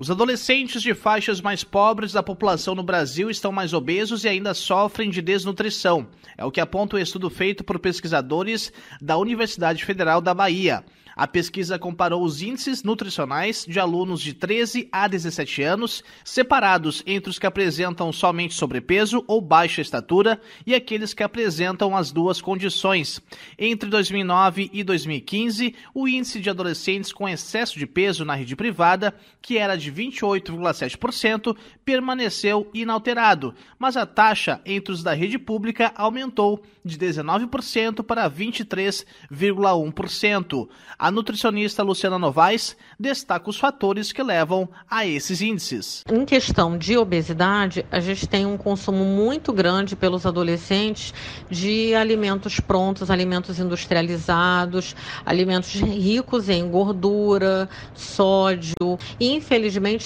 Os adolescentes de faixas mais pobres da população no Brasil estão mais obesos e ainda sofrem de desnutrição. É o que aponta o um estudo feito por pesquisadores da Universidade Federal da Bahia. A pesquisa comparou os índices nutricionais de alunos de 13 a 17 anos, separados entre os que apresentam somente sobrepeso ou baixa estatura e aqueles que apresentam as duas condições. Entre 2009 e 2015, o índice de adolescentes com excesso de peso na rede privada, que era de 28,7%, permaneceu inalterado, mas a taxa entre os da rede pública aumentou de 19% para 23,1%. A nutricionista Luciana Novaes destaca os fatores que levam a esses índices. Em questão de obesidade, a gente tem um consumo muito grande pelos adolescentes de alimentos prontos, alimentos industrializados, alimentos ricos em gordura, sódio. E,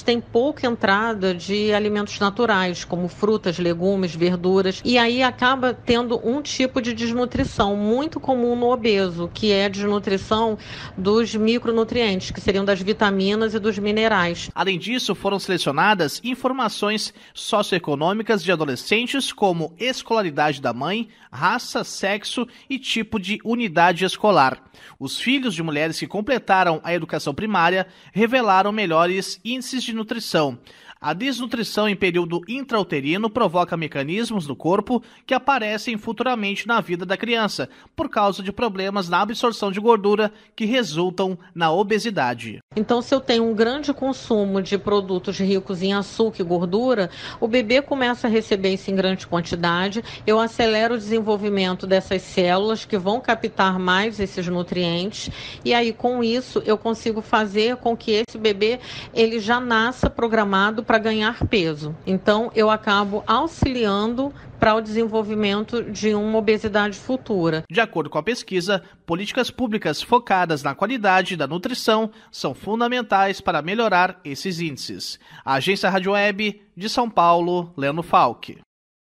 tem pouca entrada de alimentos naturais, como frutas, legumes, verduras. E aí acaba tendo um tipo de desnutrição muito comum no obeso, que é a desnutrição dos micronutrientes, que seriam das vitaminas e dos minerais. Além disso, foram selecionadas informações socioeconômicas de adolescentes, como escolaridade da mãe, raça, sexo e tipo de unidade escolar. Os filhos de mulheres que completaram a educação primária revelaram melhores índices de nutrição. A desnutrição em período intrauterino provoca mecanismos no corpo que aparecem futuramente na vida da criança, por causa de problemas na absorção de gordura que resultam na obesidade. Então, se eu tenho um grande consumo de produtos ricos em açúcar e gordura, o bebê começa a receber isso em grande quantidade, eu acelero o desenvolvimento dessas células que vão captar mais esses nutrientes, e aí com isso eu consigo fazer com que esse bebê ele já nasça programado para ganhar peso. Então, eu acabo auxiliando para o desenvolvimento de uma obesidade futura. De acordo com a pesquisa, políticas públicas focadas na qualidade da nutrição são fundamentais para melhorar esses índices. A Agência Rádio Web de São Paulo, Leno Falck.